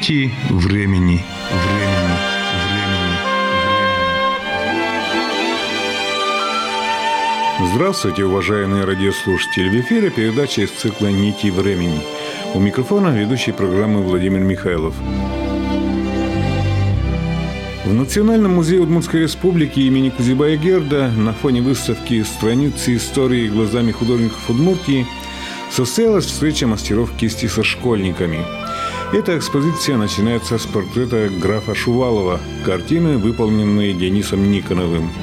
Нити времени. Времени. Времени. Здравствуйте, уважаемые радиослушатели! В эфире передача из цикла «Нити времени». У микрофона ведущий программы Владимир Михайлов. В Национальном музее Удмуртской республики имени Кузибая Герда на фоне выставки «Страницы истории глазами художников Удмуртии» состоялась встреча мастеров кисти со школьниками. Эта экспозиция начинается с портрета графа Шувалова, картины, выполненные Денисом Никоновым –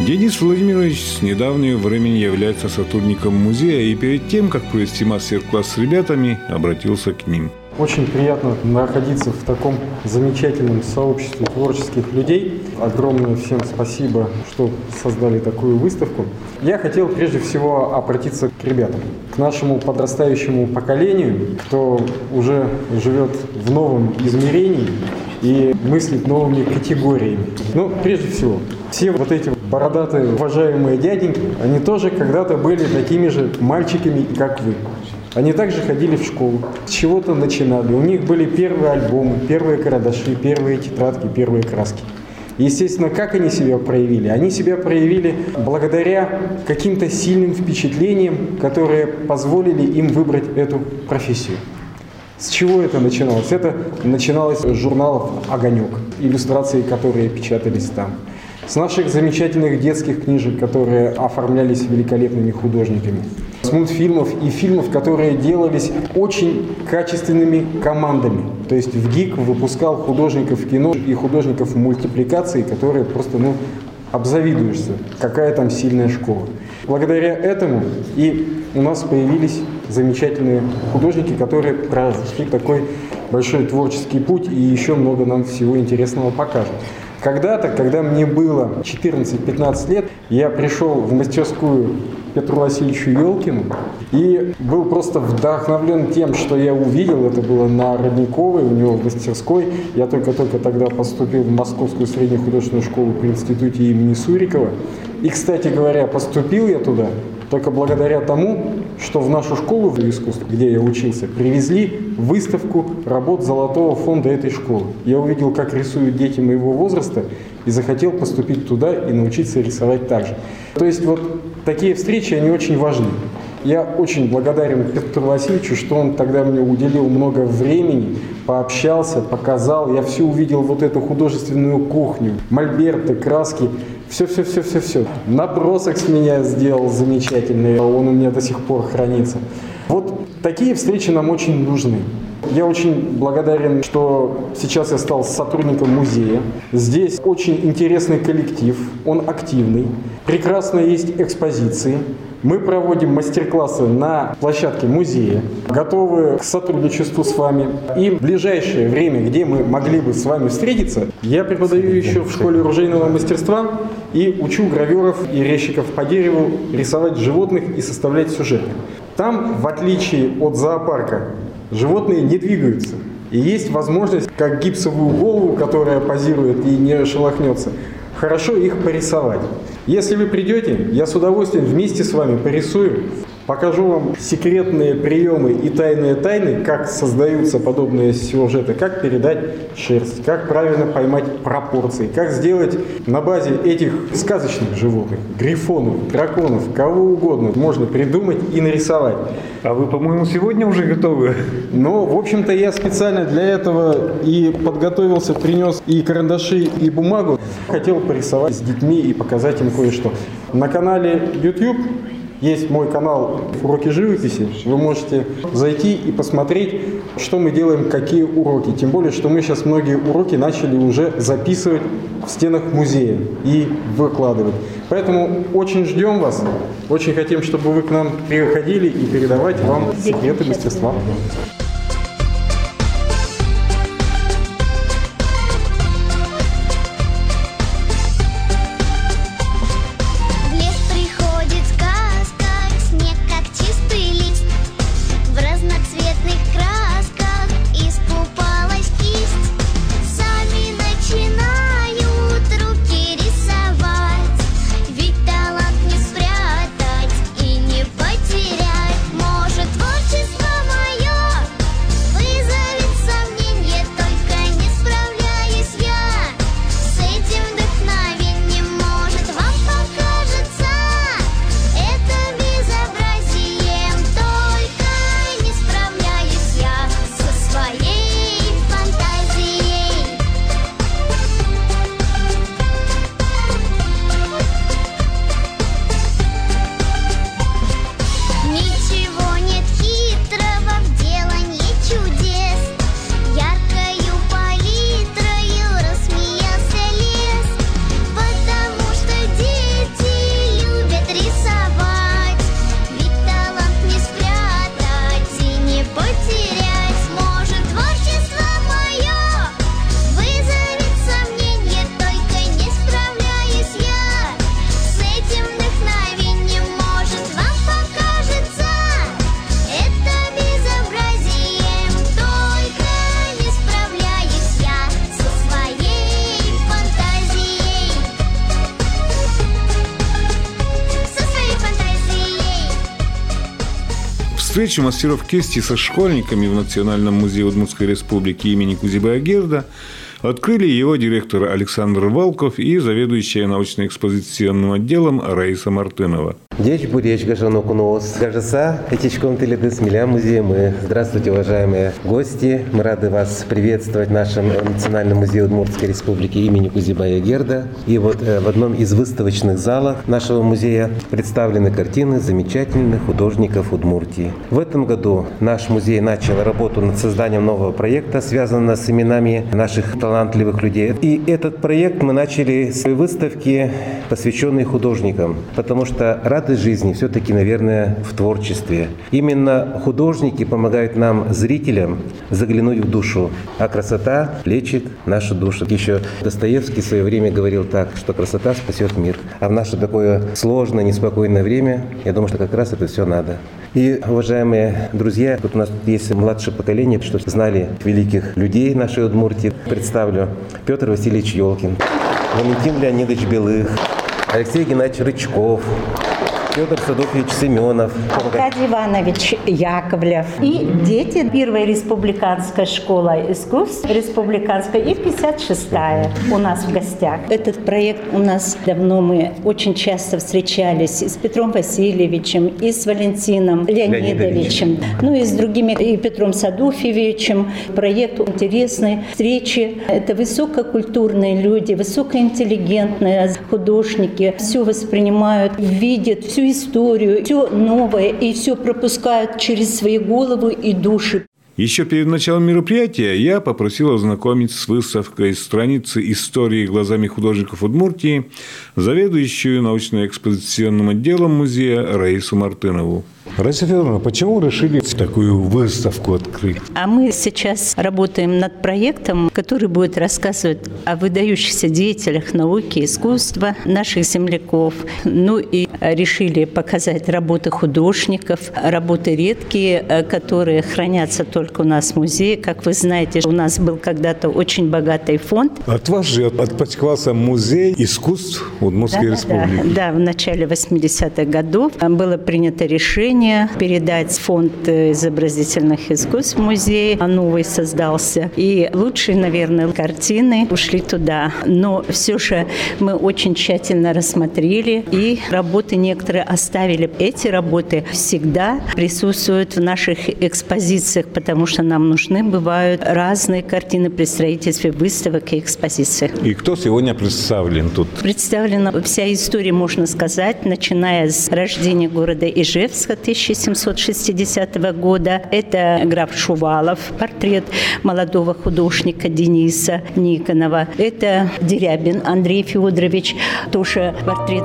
Денис Владимирович с недавнего времени является сотрудником музея и перед тем, как провести мастер-класс с ребятами, обратился к ним. Очень приятно находиться в таком замечательном сообществе творческих людей. Огромное всем спасибо, что создали такую выставку. Я хотел прежде всего обратиться к ребятам, к нашему подрастающему поколению, кто уже живет в новом измерении и мыслит новыми категориями. Ну, прежде всего, все вот эти бородатые уважаемые дяденьки, они тоже когда-то были такими же мальчиками, как вы. Они также ходили в школу, с чего-то начинали. У них были первые альбомы, первые карандаши, первые тетрадки, первые краски. Естественно, как они себя проявили? Они себя проявили благодаря каким-то сильным впечатлениям, которые позволили им выбрать эту профессию. С чего это начиналось? Это начиналось с журналов «Огонек», иллюстрации, которые печатались там с наших замечательных детских книжек, которые оформлялись великолепными художниками, с мультфильмов и фильмов, которые делались очень качественными командами. То есть в ГИК выпускал художников кино и художников мультипликации, которые просто, ну, обзавидуешься, какая там сильная школа. Благодаря этому и у нас появились замечательные художники, которые прошли такой большой творческий путь и еще много нам всего интересного покажут. Когда-то, когда мне было 14-15 лет, я пришел в мастерскую Петру Васильевичу Елкину и был просто вдохновлен тем, что я увидел. Это было на Родниковой, у него в мастерской. Я только-только тогда поступил в Московскую среднюю художественную школу при институте имени Сурикова. И, кстати говоря, поступил я туда только благодаря тому, что в нашу школу в искусстве, где я учился, привезли выставку работ Золотого фонда этой школы. Я увидел, как рисуют дети моего возраста, и захотел поступить туда и научиться рисовать так же. То есть вот такие встречи, они очень важны. Я очень благодарен Петру Васильевичу, что он тогда мне уделил много времени, пообщался, показал. Я все увидел вот эту художественную кухню, мольберты, краски. Все-все-все-все-все. Набросок с меня сделал замечательный, он у меня до сих пор хранится. Вот такие встречи нам очень нужны. Я очень благодарен, что сейчас я стал сотрудником музея. Здесь очень интересный коллектив, он активный. Прекрасно есть экспозиции. Мы проводим мастер-классы на площадке музея, готовы к сотрудничеству с вами. И в ближайшее время, где мы могли бы с вами встретиться, я преподаю еще в школе оружейного мастерства и учу граверов и резчиков по дереву рисовать животных и составлять сюжеты. Там, в отличие от зоопарка, животные не двигаются. И есть возможность, как гипсовую голову, которая позирует и не шелохнется, хорошо их порисовать. Если вы придете, я с удовольствием вместе с вами порисую, покажу вам секретные приемы и тайные тайны, как создаются подобные сюжеты, как передать шерсть, как правильно поймать пропорции, как сделать на базе этих сказочных животных, грифонов, драконов, кого угодно, можно придумать и нарисовать. А вы, по-моему, сегодня уже готовы? Ну, в общем-то, я специально для этого и подготовился, принес и карандаши, и бумагу. Хотел порисовать с детьми и показать им кое-что. На канале YouTube есть мой канал «Уроки живописи». Вы можете зайти и посмотреть, что мы делаем, какие уроки. Тем более, что мы сейчас многие уроки начали уже записывать в стенах музея и выкладывать. Поэтому очень ждем вас, очень хотим, чтобы вы к нам приходили и передавать вам секреты мастерства. Встречу мастеров кисти со школьниками в Национальном музее Удмуртской республики имени Кузибая Герда открыли его директор Александр Волков и заведующая научно-экспозиционным отделом Раиса Мартынова. Деч Буреч Гажану Куноос. Гажаса, Этичком Теледес Миля музей мы. Здравствуйте, уважаемые гости. Мы рады вас приветствовать в нашем Национальном музее Удмуртской республики имени Кузибая Герда. И вот э, в одном из выставочных залов нашего музея представлены картины замечательных художников Удмуртии. В этом году наш музей начал работу над созданием нового проекта, связанного с именами наших талантливых людей. И этот проект мы начали с выставки, посвященной художникам, потому что рады жизни все-таки, наверное, в творчестве. Именно художники помогают нам, зрителям, заглянуть в душу, а красота лечит нашу душу. Еще Достоевский в свое время говорил так, что красота спасет мир. А в наше такое сложное, неспокойное время, я думаю, что как раз это все надо. И, уважаемые друзья, тут у нас есть младшее поколение, что знали великих людей нашей Удмуртии. Представлю Петр Васильевич Елкин, Валентин Леонидович Белых, Алексей Геннадьевич Рычков, Федор Садович Семенов. Аркадий Иванович Яковлев. И дети Первой республиканской школы искусств, республиканской, и 56-я у нас в гостях. Этот проект у нас давно мы очень часто встречались и с Петром Васильевичем, и с Валентином Леонидовичем, ну и с другими, и Петром Садуфьевичем. Проект интересный. Встречи. Это высококультурные люди, высокоинтеллигентные художники. Все воспринимают, видят, всю историю, все новое и все пропускают через свои головы и души. Еще перед началом мероприятия я попросил ознакомить с выставкой страницы истории глазами художников Удмуртии заведующую научно-экспозиционным отделом музея Раису Мартынову. Раиса Федоровна, почему решили такую выставку открыть? А мы сейчас работаем над проектом, который будет рассказывать о выдающихся деятелях науки, искусства наших земляков. Ну и решили показать работы художников, работы редкие, которые хранятся только у нас в музее. Как вы знаете, у нас был когда-то очень богатый фонд. От вас же отпочковался музей искусств Удмуртской да, республики. Да, да, в начале 80-х годов было принято решение решение передать фонд изобразительных искусств музей. А новый создался. И лучшие, наверное, картины ушли туда. Но все же мы очень тщательно рассмотрели и работы некоторые оставили. Эти работы всегда присутствуют в наших экспозициях, потому что нам нужны бывают разные картины при строительстве выставок и экспозиций. И кто сегодня представлен тут? Представлена вся история, можно сказать, начиная с рождения города Ижевска 1760 года. Это граф Шувалов, портрет молодого художника Дениса Никонова. Это Дерябин Андрей Федорович, тоже портрет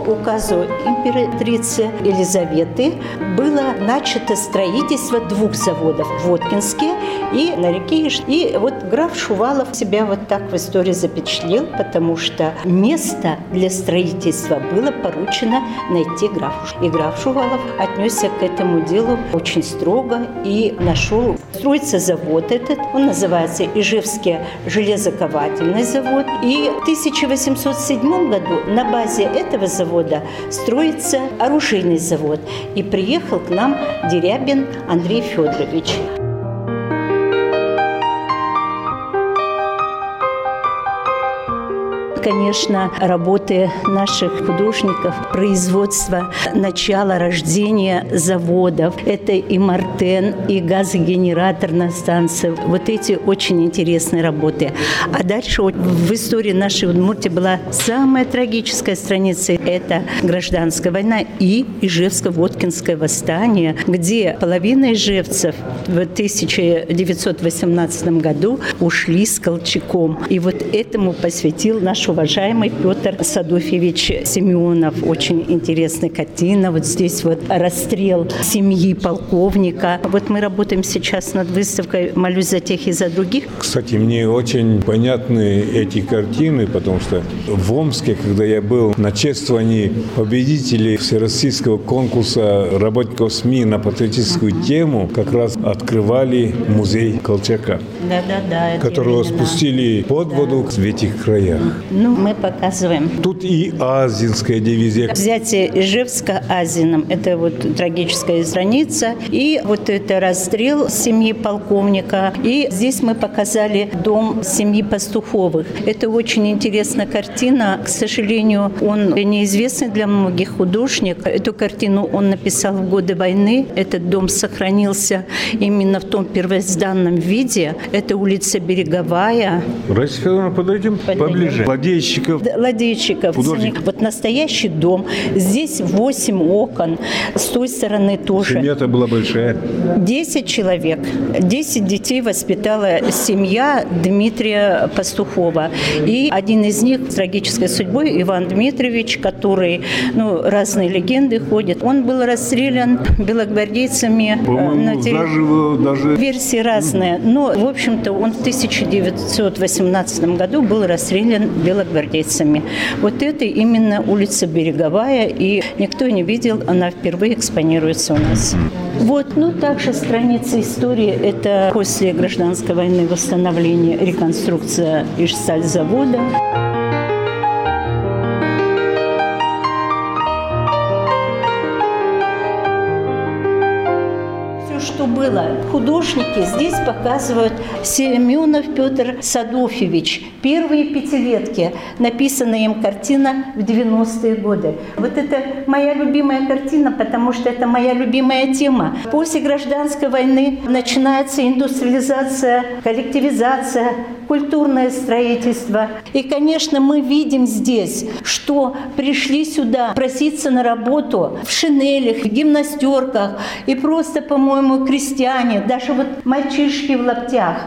указу императрицы Елизаветы было начато строительство двух заводов в Воткинске и на реке Иш. И вот граф Шувалов себя вот так в истории запечатлел, потому что место для строительства было поручено найти графу. И граф Шувалов отнесся к этому делу очень строго и нашел. Строится завод этот, он называется Ижевский железоковательный завод. И в 1807 году на базе этого завода года строится оружейный завод. И приехал к нам Дерябин Андрей Федорович. Конечно, работы наших художников, производство, начало рождения заводов. Это и Мартен, и газогенераторная станция. Вот эти очень интересные работы. А дальше в истории нашей Удмуртии была самая трагическая страница. Это гражданская война и Ижевско-Воткинское восстание, где половина ижевцев в 1918 году ушли с Колчаком. И вот этому посвятил наш уважаемый Петр Садофьевич Семенов. Очень интересная картина. Вот здесь вот расстрел семьи полковника. Вот мы работаем сейчас над выставкой «Молюсь за тех и за других». Кстати, мне очень понятны эти картины, потому что в Омске, когда я был на чествовании победителей всероссийского конкурса работников СМИ на патриотическую тему, как раз открывали музей Колчака, да, да, да, которого спустили под воду в этих краях. Ну, мы показываем. Тут и азинская дивизия. Взятие Ижевска Азином – это вот трагическая страница. И вот это расстрел семьи полковника. И здесь мы показали дом семьи Пастуховых. Это очень интересная картина. К сожалению, он неизвестный для многих художник. Эту картину он написал в годы войны. Этот дом сохранился именно в том первозданном виде. Это улица Береговая. Раиса Федоровна, подойдем, подойдем поближе. Ладейщиков. Ладейщиков. Художник. Вот настоящий дом. Здесь 8 окон. С той стороны тоже. Семья-то была большая. 10 человек. 10 детей воспитала семья Дмитрия Пастухова. И один из них с трагической судьбой, Иван Дмитриевич, который, ну, разные легенды ходят. Он был расстрелян белогвардейцами. Э, По-моему, терри... даже, даже... Версии разные. Но, в общем-то, он в 1918 году был расстрелян белогвардейцами. Вот это именно улица Береговая, и никто не видел, она впервые экспонируется у нас. Вот, ну, также страница истории – это после гражданской войны восстановление, реконструкция Ижсталь-завода. что было. Художники здесь показывают Семенов Петр Садофьевич. Первые пятилетки. Написана им картина в 90-е годы. Вот это моя любимая картина, потому что это моя любимая тема. После гражданской войны начинается индустриализация, коллективизация, культурное строительство. И, конечно, мы видим здесь, что пришли сюда проситься на работу в шинелях, в гимнастерках и просто, по-моему, крестьяне, даже вот мальчишки в лаптях.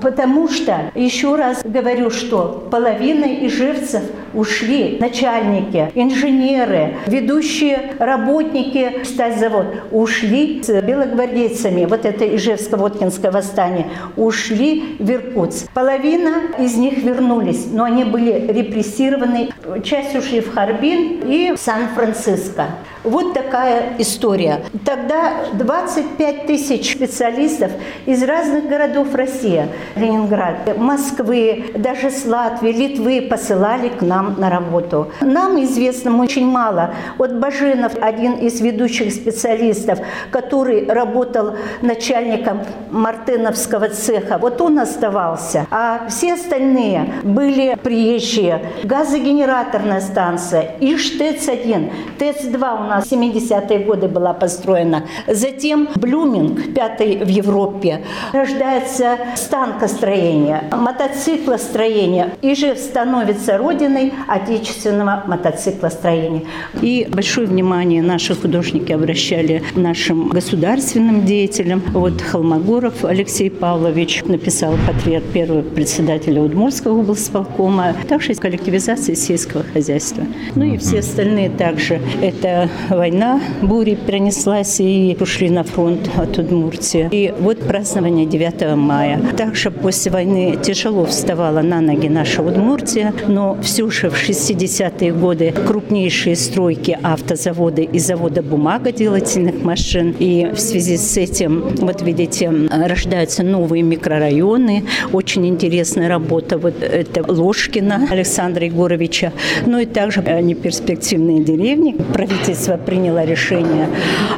Потому что, еще раз говорю, что половина ижевцев ушли, начальники, инженеры, ведущие работники стальзавод, ушли с белогвардейцами, вот это Ижевско-Воткинское восстание, ушли в Иркутск. Половина из них вернулись, но они были репрессированы. Часть ушли в Харбин и Сан-Франциско. Вот такая история. Тогда 25 тысяч специалистов из разных городов России, Ленинград, Москвы, даже с Латвии, Литвы посылали к нам на работу. Нам известно очень мало. Вот Баженов, один из ведущих специалистов, который работал начальником Мартыновского цеха, вот он оставался. А все остальные были приезжие. Газогенераторная станция, ИШ-ТЭЦ-1, ТЭЦ-2 у нас в 70-е годы была построена. Затем Блюминг, пятый в Европе. Рождается станкостроение, мотоциклостроение. И же становится родиной отечественного мотоциклостроения. И большое внимание наши художники обращали нашим государственным деятелям. Вот Холмогоров Алексей Павлович написал портрет первого председателя Удмурского облсполкома, также коллективизация сельского хозяйства. Ну и все остальные также. Это война, бури перенеслась и ушли на фронт от Удмуртии. И вот празднование 9 мая. Также после войны тяжело вставала на ноги наша Удмуртия, но все же в 60-е годы крупнейшие стройки автозавода и завода бумагоделательных машин. И в связи с этим, вот видите, рождаются новые микрорайоны. Очень интересная работа. Вот это Ложкина Александра Егоровича. Ну и также они перспективные деревни. Правительство приняло решение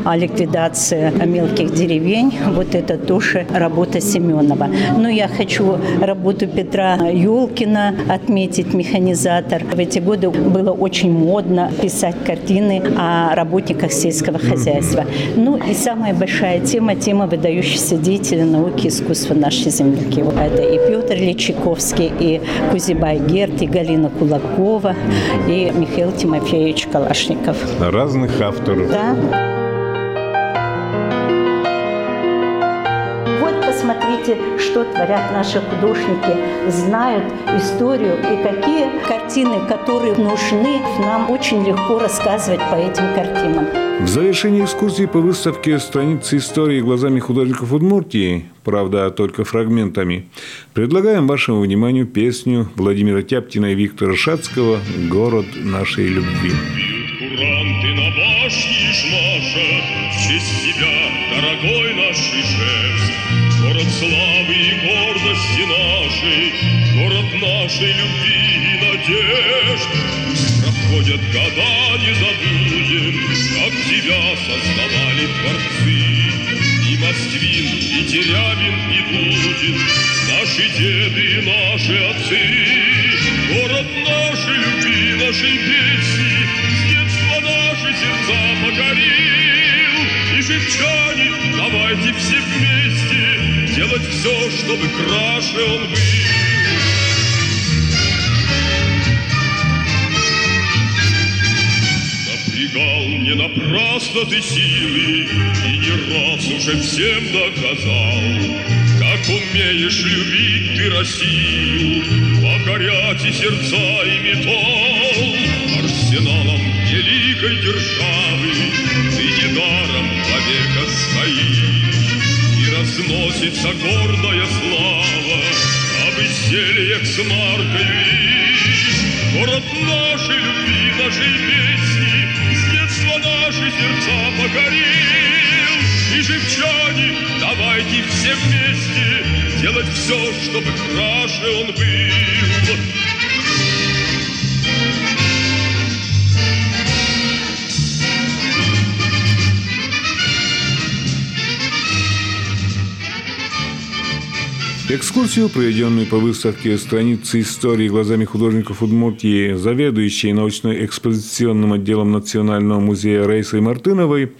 о ликвидации мелких деревень. Вот это тоже работа Семенова. Но я хочу работу Петра Юлкина отметить, механизатор. В эти годы было очень модно писать картины о работниках сельского хозяйства. Ну и самая большая тема, тема выдающихся деятелей науки и искусства нашей земляки. Это и Петр Личаковский, и Кузибай Герт, и Галина Кулакова, и Михаил Тимофеевич Калашников. Разных авторов. Да. Посмотрите, что творят наши художники, знают историю и какие картины, которые нужны, нам очень легко рассказывать по этим картинам. В завершении экскурсии по выставке страницы истории глазами художников Удмуртии, правда, только фрагментами, предлагаем вашему вниманию песню Владимира Тяптина и Виктора Шацкого «Город нашей любви». Куранты на башне жмашат В честь тебя, дорогой наш славы и гордости нашей Город нашей любви и надежд. Проходят года, не забудем, как тебя создавали творцы. И Москвин, и Терябин, и Дудин, наши деды и наши отцы. Город нашей любви, нашей песни, с детства наши сердца покорил. И живчане, давайте все вместе делать все, чтобы краше он был. Напрягал не напрасно ты силы, И не раз уже всем доказал, Как умеешь любить ты Россию, Покорять и сердца, и металл. Арсеналом великой державы Ты недаром вовека стоишь, И разносится гордая слава Об изделиях с маркой Город нашей любви, нашей песни, С детства наши сердца покорил. И живчане, давайте все вместе Делать все, чтобы краше он был. Экскурсию, проведенную по выставке страницы истории глазами художников Удмуртии, заведующей научно-экспозиционным отделом Национального музея Раисой Мартыновой,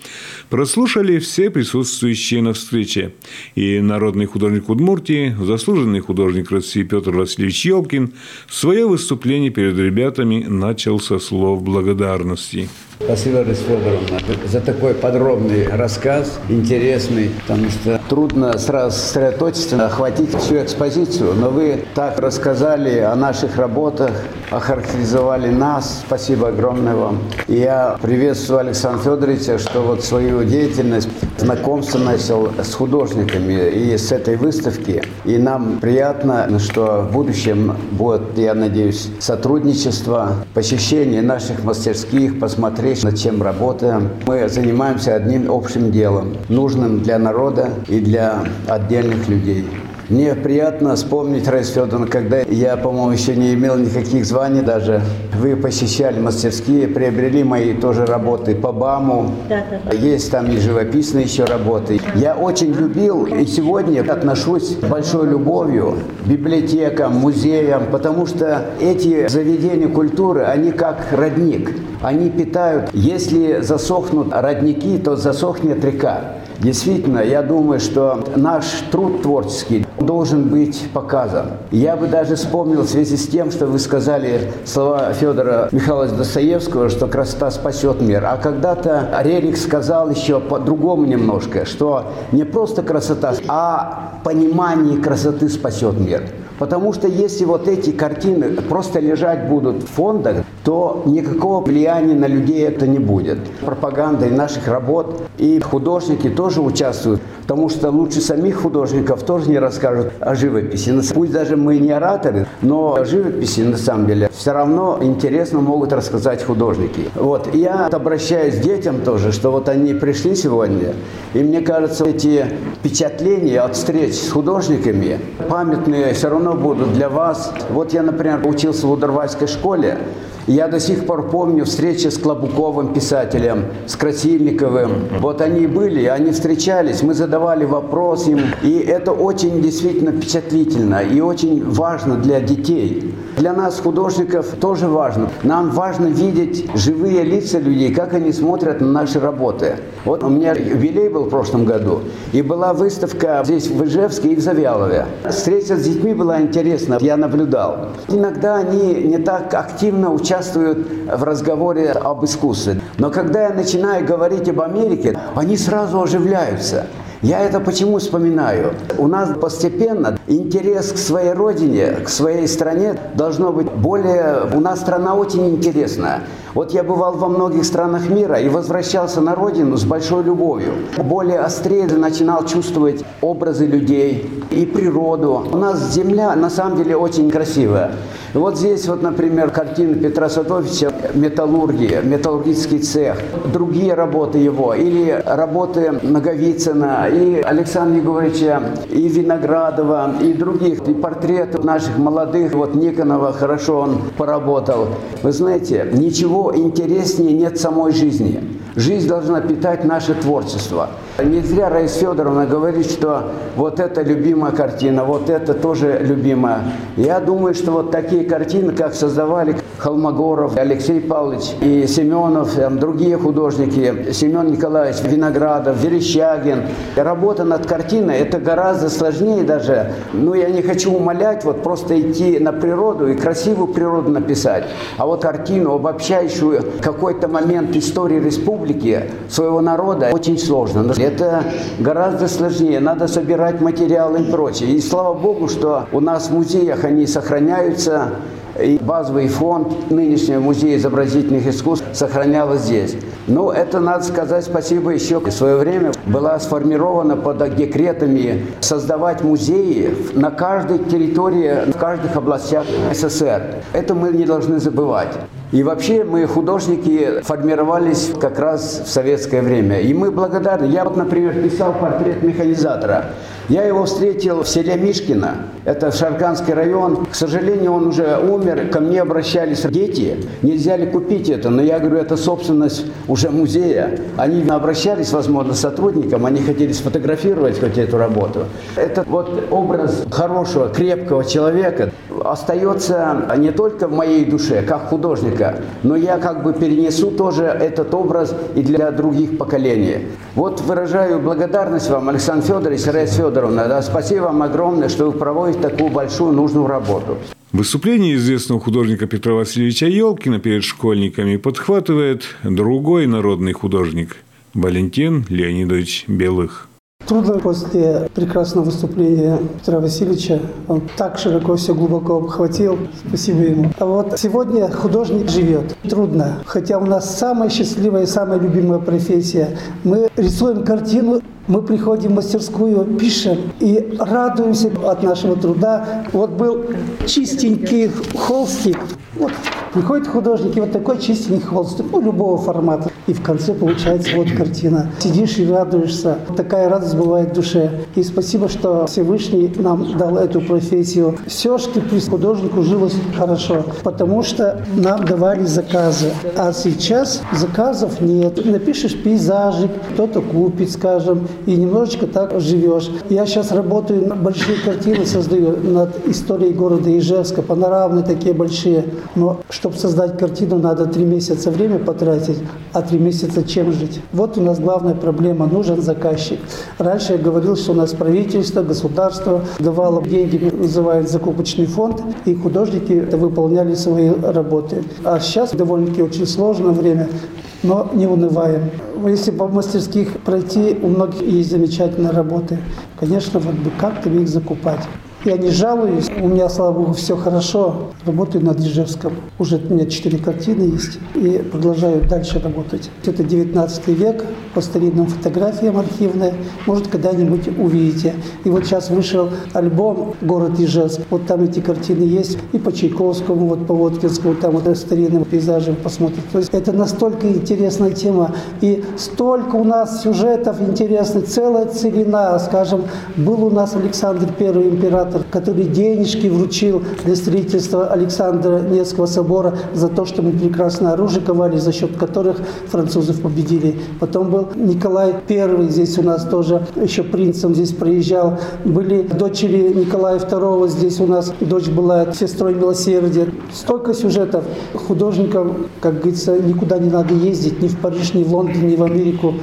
прослушали все присутствующие на встрече. И народный художник Удмуртии, заслуженный художник России Петр Васильевич Елкин свое выступление перед ребятами начал со слов благодарности. Спасибо, Раиса Федоровна, за такой подробный рассказ, интересный, потому что трудно сразу сосредоточиться, охватить всю экспозицию, но вы так рассказали о наших работах, охарактеризовали нас. Спасибо огромное вам. И я приветствую Александра Федоровича, что вот свою деятельность, знакомство начал с художниками и с этой выставки. И нам приятно, что в будущем будет, я надеюсь, сотрудничество, посещение наших мастерских, посмотреть, над чем работаем. Мы занимаемся одним общим делом, нужным для народа и для отдельных людей. Мне приятно вспомнить, Раиса Федоровна, когда я, по-моему, еще не имел никаких званий даже. Вы посещали мастерские, приобрели мои тоже работы по БАМу. Да, да, да. Есть там и живописные еще работы. Я очень любил и сегодня отношусь с большой любовью к библиотекам, музеям, потому что эти заведения культуры, они как родник. Они питают. Если засохнут родники, то засохнет река. Действительно, я думаю, что наш труд творческий должен быть показан. Я бы даже вспомнил в связи с тем, что вы сказали слова Федора Михайловича Достоевского, что красота спасет мир. А когда-то Рерих сказал еще по-другому немножко, что не просто красота, а понимание красоты спасет мир. Потому что если вот эти картины просто лежать будут в фондах, то никакого влияния на людей это не будет. Пропаганда наших работ, и художники тоже участвуют, потому что лучше самих художников тоже не расскажут о живописи. Пусть даже мы не ораторы, но о живописи на самом деле все равно интересно могут рассказать художники. Вот. Я обращаюсь к детям тоже, что вот они пришли сегодня, и мне кажется, эти впечатления от встреч с художниками памятные все равно будут для вас. Вот я, например, учился в Удорвайской школе, я до сих пор помню встречи с Клобуковым писателем, с Красильниковым. Вот они были, они встречались, мы задавали вопрос им. И это очень действительно впечатлительно и очень важно для детей. Для нас, художников, тоже важно. Нам важно видеть живые лица людей, как они смотрят на наши работы. Вот у меня юбилей был в прошлом году, и была выставка здесь в Ижевске и в Завьялове. Встреча с детьми была интересна, я наблюдал. Иногда они не так активно участвуют в разговоре об искусстве. Но когда я начинаю говорить об Америке, они сразу оживляются. Я это почему вспоминаю? У нас постепенно интерес к своей родине, к своей стране должно быть более... У нас страна очень интересная. Вот я бывал во многих странах мира и возвращался на родину с большой любовью. Более острее начинал чувствовать образы людей и природу. У нас земля на самом деле очень красивая. Вот здесь вот, например, картина Петра Садовича «Металлургия», металлургический цех, другие работы его, или работы Наговицына, и Александра Егоровича, и Виноградова, и других, и портреты наших молодых, вот Никонова, хорошо он поработал. Вы знаете, ничего интереснее нет самой жизни. Жизнь должна питать наше творчество. Не зря Раиса Федоровна говорит, что вот это любимая картина, вот это тоже любимая. Я думаю, что вот такие картины, как создавали Холмогоров, Алексей Павлович и Семенов, там, другие художники, Семен Николаевич Виноградов, Верещагин. Работа над картиной – это гораздо сложнее даже. Ну, я не хочу умолять, вот просто идти на природу и красивую природу написать. А вот картину, обобщающую какой-то момент истории республики, своего народа, очень сложно. Это гораздо сложнее. Надо собирать материалы и прочее. И слава Богу, что у нас в музеях они сохраняются. И базовый фонд нынешнего музея изобразительных искусств сохранялось здесь. Но это, надо сказать, спасибо еще. В свое время была сформирована под декретами создавать музеи на каждой территории, в каждых областях СССР. Это мы не должны забывать. И вообще мы, художники, формировались как раз в советское время. И мы благодарны. Я вот, например, писал портрет механизатора. Я его встретил в селе Мишкино, это Шарганский район. К сожалению, он уже умер. Ко мне обращались дети. Нельзя ли купить это? Но я говорю, это собственность уже музея. Они обращались, возможно, сотрудникам, они хотели сфотографировать хоть эту работу. Это вот образ хорошего, крепкого человека остается не только в моей душе, как художника, но я как бы перенесу тоже этот образ и для других поколений. Вот выражаю благодарность вам, Александр Федорович, Раиса Федоровна. Да, спасибо вам огромное, что вы проводите такую большую нужную работу. Выступление известного художника Петра Васильевича Елкина перед школьниками подхватывает другой народный художник – Валентин Леонидович Белых. Трудно после прекрасного выступления Петра Васильевича. Он так широко все глубоко обхватил. Спасибо ему. А вот сегодня художник живет. Трудно. Хотя у нас самая счастливая и самая любимая профессия. Мы рисуем картину мы приходим в мастерскую, пишем и радуемся от нашего труда. Вот был чистенький холстик. Вот приходит художник, и вот такой чистенький холстик, ну, любого формата. И в конце получается вот картина. Сидишь и радуешься. Такая радость бывает в душе. И спасибо, что Всевышний нам дал эту профессию. Все-таки при художнику жилось хорошо, потому что нам давали заказы. А сейчас заказов нет. Напишешь пейзажик, кто-то купит, скажем, и немножечко так живешь. Я сейчас работаю, большие картины создаю над историей города Ижевска, панорамные такие большие. Но чтобы создать картину, надо три месяца время потратить, а три месяца чем жить? Вот у нас главная проблема, нужен заказчик. Раньше я говорил, что у нас правительство, государство давало деньги, называют закупочный фонд, и художники выполняли свои работы. А сейчас довольно-таки очень сложное время, но не унываем. Если по мастерских пройти, у многих есть замечательные работы. Конечно, вот бы как-то их закупать. Я не жалуюсь, у меня, слава богу, все хорошо. Работаю над Ижевском. Уже у меня четыре картины есть и продолжаю дальше работать. Это 19 век, по старинным фотографиям архивные. Может, когда-нибудь увидите. И вот сейчас вышел альбом «Город Ижевск». Вот там эти картины есть. И по Чайковскому, вот по Воткинскому, там вот старинным пейзажем посмотрите. То есть это настолько интересная тема. И столько у нас сюжетов интересных, целая целина. Скажем, был у нас Александр Первый император император, который денежки вручил для строительства Александра Невского собора за то, что мы прекрасное оружие ковали, за счет которых французов победили. Потом был Николай I, здесь у нас тоже еще принцем здесь проезжал. Были дочери Николая II, здесь у нас дочь была сестрой милосердия. Столько сюжетов. Художникам, как говорится, никуда не надо ездить, ни в Париж, ни в Лондон, ни в Америку.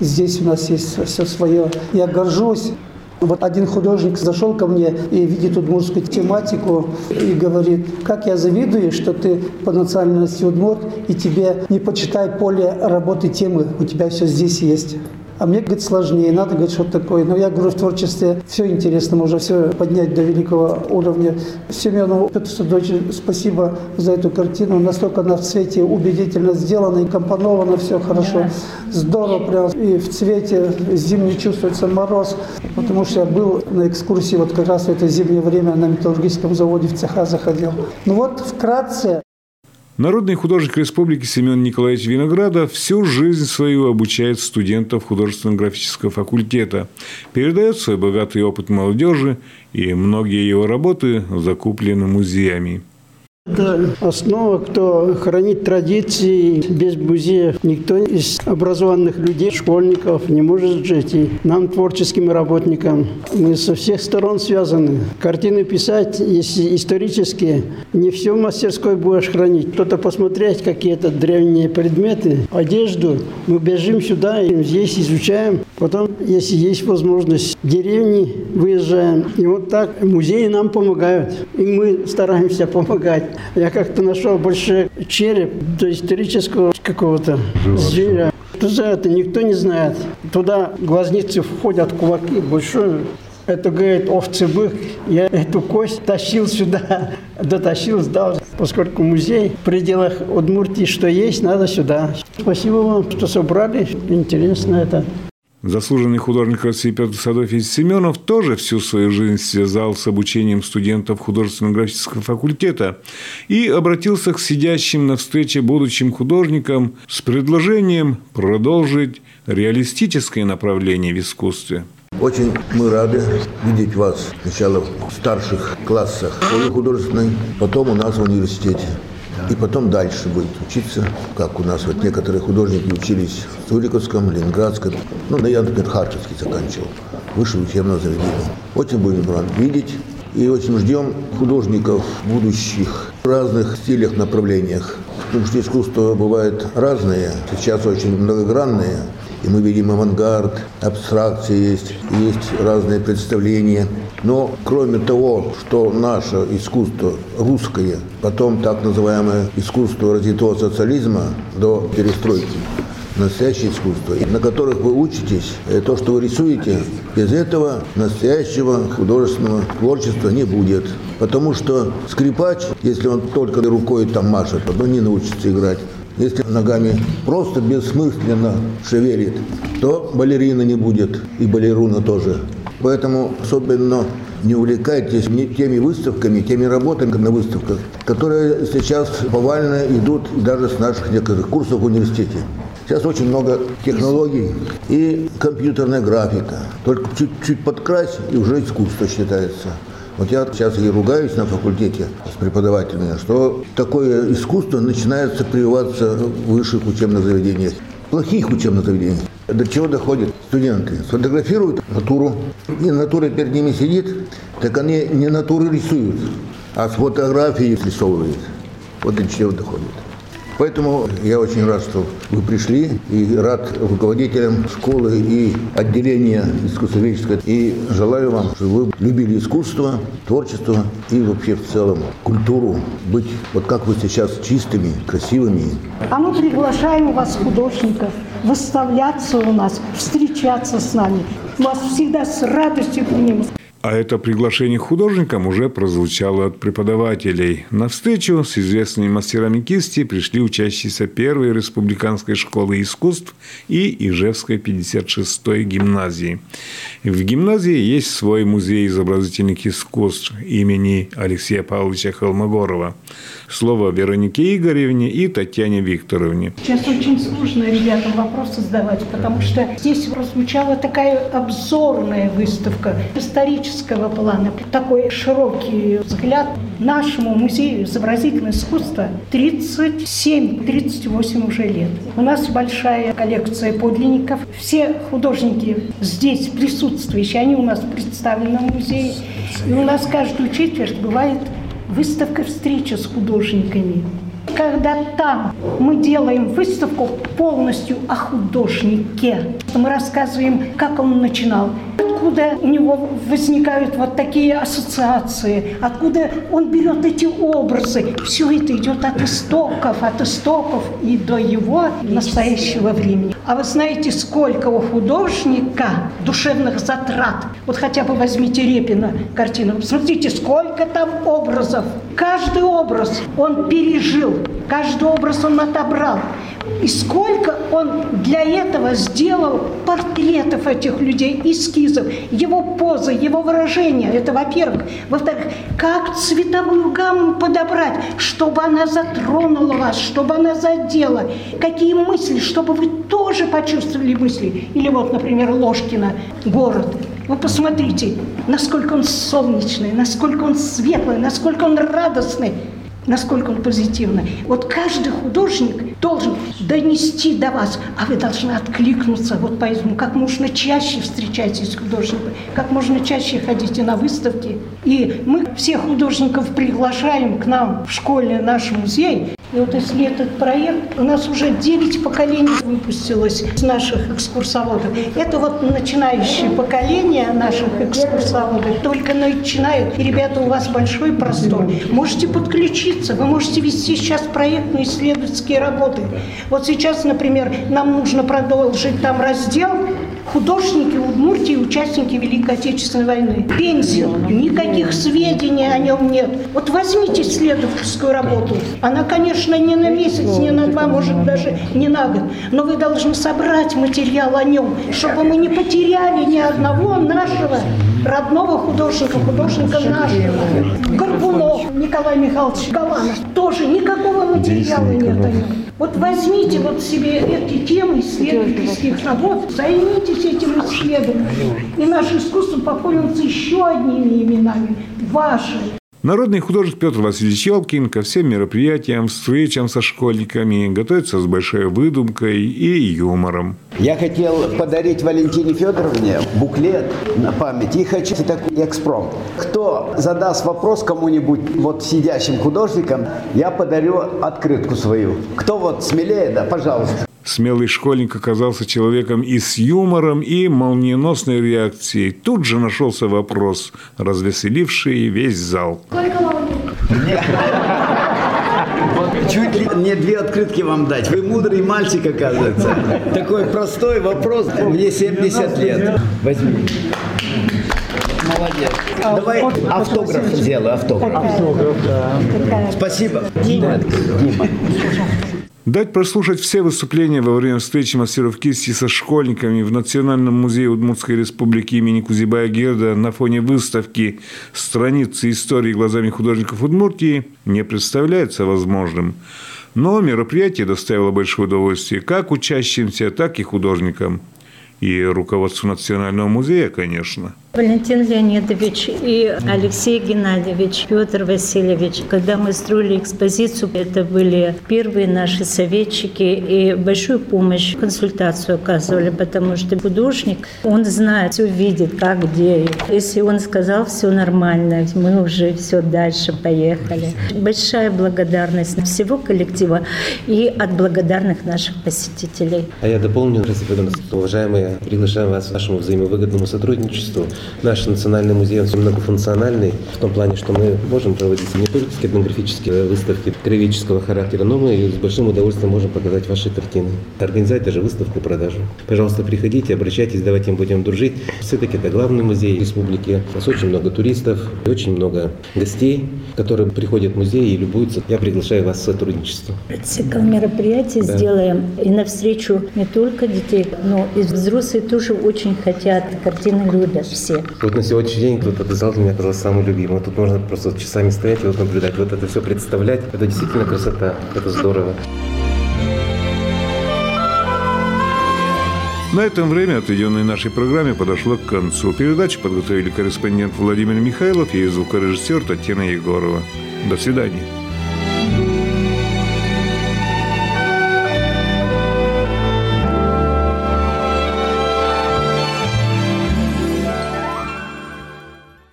Здесь у нас есть все свое. Я горжусь вот один художник зашел ко мне и видит удмуртскую тематику и говорит, как я завидую, что ты по национальности удмурт, и тебе не почитай поле работы темы, у тебя все здесь есть. А мне, говорит, сложнее, надо, говорит, что-то такое. Но я говорю, в творчестве все интересно, можно все поднять до великого уровня. Семену Петру Судовичу спасибо за эту картину. Настолько она в цвете убедительно сделана и компонована, все хорошо. Здорово прям. И в цвете зимний чувствуется мороз. Потому что я был на экскурсии вот как раз в это зимнее время на металлургическом заводе в цеха заходил. Ну вот вкратце Народный художник республики Семен Николаевич Виноградов всю жизнь свою обучает студентов художественно-графического факультета, передает свой богатый опыт молодежи, и многие его работы закуплены музеями. Это основа, кто хранит традиции. Без музеев никто из образованных людей, школьников не может жить. И нам, творческим работникам, мы со всех сторон связаны. Картины писать, если исторические, не все в мастерской будешь хранить. Кто-то посмотреть какие-то древние предметы, одежду. Мы бежим сюда, и здесь изучаем. Потом, если есть возможность, в деревни выезжаем. И вот так музеи нам помогают. И мы стараемся помогать. Я как-то нашел больше череп до исторического какого-то зверя. Что за это, никто не знает. Туда глазницы входят, кулаки большой. Это, говорит, овцы бык. Я эту кость тащил сюда, дотащил, сдал. Поскольку музей в пределах Удмуртии, что есть, надо сюда. Спасибо вам, что собрали. Интересно это. Заслуженный художник России Петр Садофьевич Семенов тоже всю свою жизнь связал с обучением студентов художественно-графического факультета и обратился к сидящим на встрече будущим художникам с предложением продолжить реалистическое направление в искусстве. Очень мы рады видеть вас сначала в старших классах художественной, потом у нас в университете. И потом дальше будет учиться, как у нас вот некоторые художники учились в Цуриковском, Ленинградском. Ну, да я, например, Харьковский заканчивал. Высшее учебное заведение. Очень будем рады видеть. И очень ждем художников будущих в разных стилях, направлениях. Потому что искусство бывает разное, сейчас очень многогранное. И мы видим авангард, абстракции есть, есть разные представления. Но кроме того, что наше искусство русское, потом так называемое искусство развитого социализма до перестройки, настоящее искусство, на которых вы учитесь, то, что вы рисуете, без этого настоящего художественного творчества не будет. Потому что скрипач, если он только рукой там машет, он не научится играть. Если ногами просто бессмысленно шевелит, то балерина не будет, и балеруна тоже. Поэтому особенно не увлекайтесь не теми выставками, теми работами на выставках, которые сейчас повально идут даже с наших некоторых курсов в университете. Сейчас очень много технологий и компьютерная графика. Только чуть-чуть подкрась, и уже искусство считается. Вот я сейчас и ругаюсь на факультете с преподавателями, что такое искусство начинается прививаться в высших учебных заведениях, плохих учебных заведениях. До чего доходят студенты? Сфотографируют натуру, и натура перед ними сидит, так они не натуры рисуют, а с фотографией рисовывают. Вот до чего доходит. Поэтому я очень рад, что вы пришли, и рад руководителям школы и отделения искусствоведческого. И желаю вам, чтобы вы любили искусство, творчество и вообще в целом культуру. Быть вот как вы сейчас чистыми, красивыми. А мы приглашаем вас, художников, выставляться у нас, встречаться с нами. Вас всегда с радостью примем. А это приглашение художникам уже прозвучало от преподавателей. На встречу с известными мастерами кисти пришли учащиеся первой республиканской школы искусств и Ижевской 56-й гимназии. В гимназии есть свой музей изобразительных искусств имени Алексея Павловича Холмогорова. Слово Веронике Игоревне и Татьяне Викторовне. Сейчас очень сложно ребятам вопросы задавать, потому что здесь прозвучала такая обзорная выставка исторического плана. Такой широкий взгляд нашему музею изобразительного искусства 37-38 уже лет. У нас большая коллекция подлинников. Все художники здесь присутствующие, они у нас представлены в музее. И у нас каждую четверть бывает выставка встреча с художниками. Когда там мы делаем выставку полностью о художнике, мы рассказываем, как он начинал, откуда у него возникают вот такие ассоциации, откуда он берет эти образы. Все это идет от истоков, от истоков и до его настоящего времени. А вы знаете, сколько у художника душевных затрат? Вот хотя бы возьмите Репина картину. Посмотрите, сколько там образов. Каждый образ он пережил, каждый образ он отобрал. И сколько он для этого сделал портретов этих людей, эскизов, его позы, его выражения. Это во-первых. Во-вторых, как цветовую гамму подобрать, чтобы она затронула вас, чтобы она задела. Какие мысли, чтобы вы тоже почувствовали мысли. Или вот, например, Ложкина «Город». Вы посмотрите, насколько он солнечный, насколько он светлый, насколько он радостный насколько он позитивный. Вот каждый художник должен донести до вас, а вы должны откликнуться. Вот поэтому как можно чаще встречайтесь с художником, как можно чаще ходите на выставки. И мы всех художников приглашаем к нам в школьный наш музей. И вот если этот проект, у нас уже 9 поколений выпустилось из наших экскурсоводов. Это вот начинающее поколение наших экскурсоводов. Только начинают. И, ребята, у вас большой простор. Можете подключиться. Вы можете вести сейчас проектные исследовательские работы. Вот сейчас, например, нам нужно продолжить там раздел Художники Удмуртии, участники Великой Отечественной войны. Пензил, никаких сведений о нем нет. Вот возьмите исследовательскую работу. Она, конечно, не на месяц, не на два, может, даже не на год. Но вы должны собрать материал о нем, чтобы мы не потеряли ни одного нашего родного художника, художника нашего. Горбунов Николай Михайлович Галанов. Тоже никакого материала нет о нем. Вот возьмите вот себе эти темы исследовательских работ, займитесь этим исследованием, и наше искусство пополнится еще одними именами, ваши. Народный художник Петр Васильевич Елкин ко всем мероприятиям, встречам со школьниками готовится с большой выдумкой и юмором. Я хотел подарить Валентине Федоровне буклет на память и хочу такой экспромт. Кто задаст вопрос кому-нибудь, вот сидящим художникам, я подарю открытку свою. Кто вот смелее, да, пожалуйста. Смелый школьник оказался человеком и с юмором, и молниеносной реакцией. Тут же нашелся вопрос, развеселивший весь зал. Чуть ли не две открытки вам дать. Вы мудрый мальчик, оказывается. Такой простой вопрос. Мне 70 лет. Возьми. Молодец. Давай автограф сделаю, автограф. Автограф, да. Спасибо. Дима. Дима. Дать прослушать все выступления во время встречи мастеров кисти со школьниками в Национальном музее Удмуртской республики имени Кузибая Герда на фоне выставки «Страницы истории глазами художников Удмуртии» не представляется возможным. Но мероприятие доставило большое удовольствие как учащимся, так и художникам. И руководству Национального музея, конечно – Валентин Леонидович и Алексей Геннадьевич, Петр Васильевич. Когда мы строили экспозицию, это были первые наши советчики и большую помощь, консультацию оказывали, потому что художник, он знает, все видит, как, где. Если он сказал, все нормально, мы уже все дальше поехали. Большая благодарность всего коллектива и от благодарных наших посетителей. А я дополню, уважаемые, приглашаем вас к нашему взаимовыгодному сотрудничеству Наш национальный музей он многофункциональный в том плане, что мы можем проводить не только этнографические выставки краеведческого характера, но мы с большим удовольствием можем показать ваши картины. Организовать даже выставку продажу. Пожалуйста, приходите, обращайтесь, давайте мы будем дружить. Все-таки это главный музей республики. У нас очень много туристов, очень много гостей, которые приходят в музей и любуются. Я приглашаю вас в сотрудничество. Цикл мероприятий да. сделаем и навстречу не только детей, но и взрослые тоже очень хотят. Картины любят все все. Вот на сегодняшний день вот этот зал для меня оказался самый любимый. Тут можно просто часами стоять и вот наблюдать, вот это все представлять. Это действительно красота, это здорово. На этом время, отведенное нашей программе, подошло к концу. Передачу подготовили корреспондент Владимир Михайлов и звукорежиссер Татьяна Егорова. До свидания.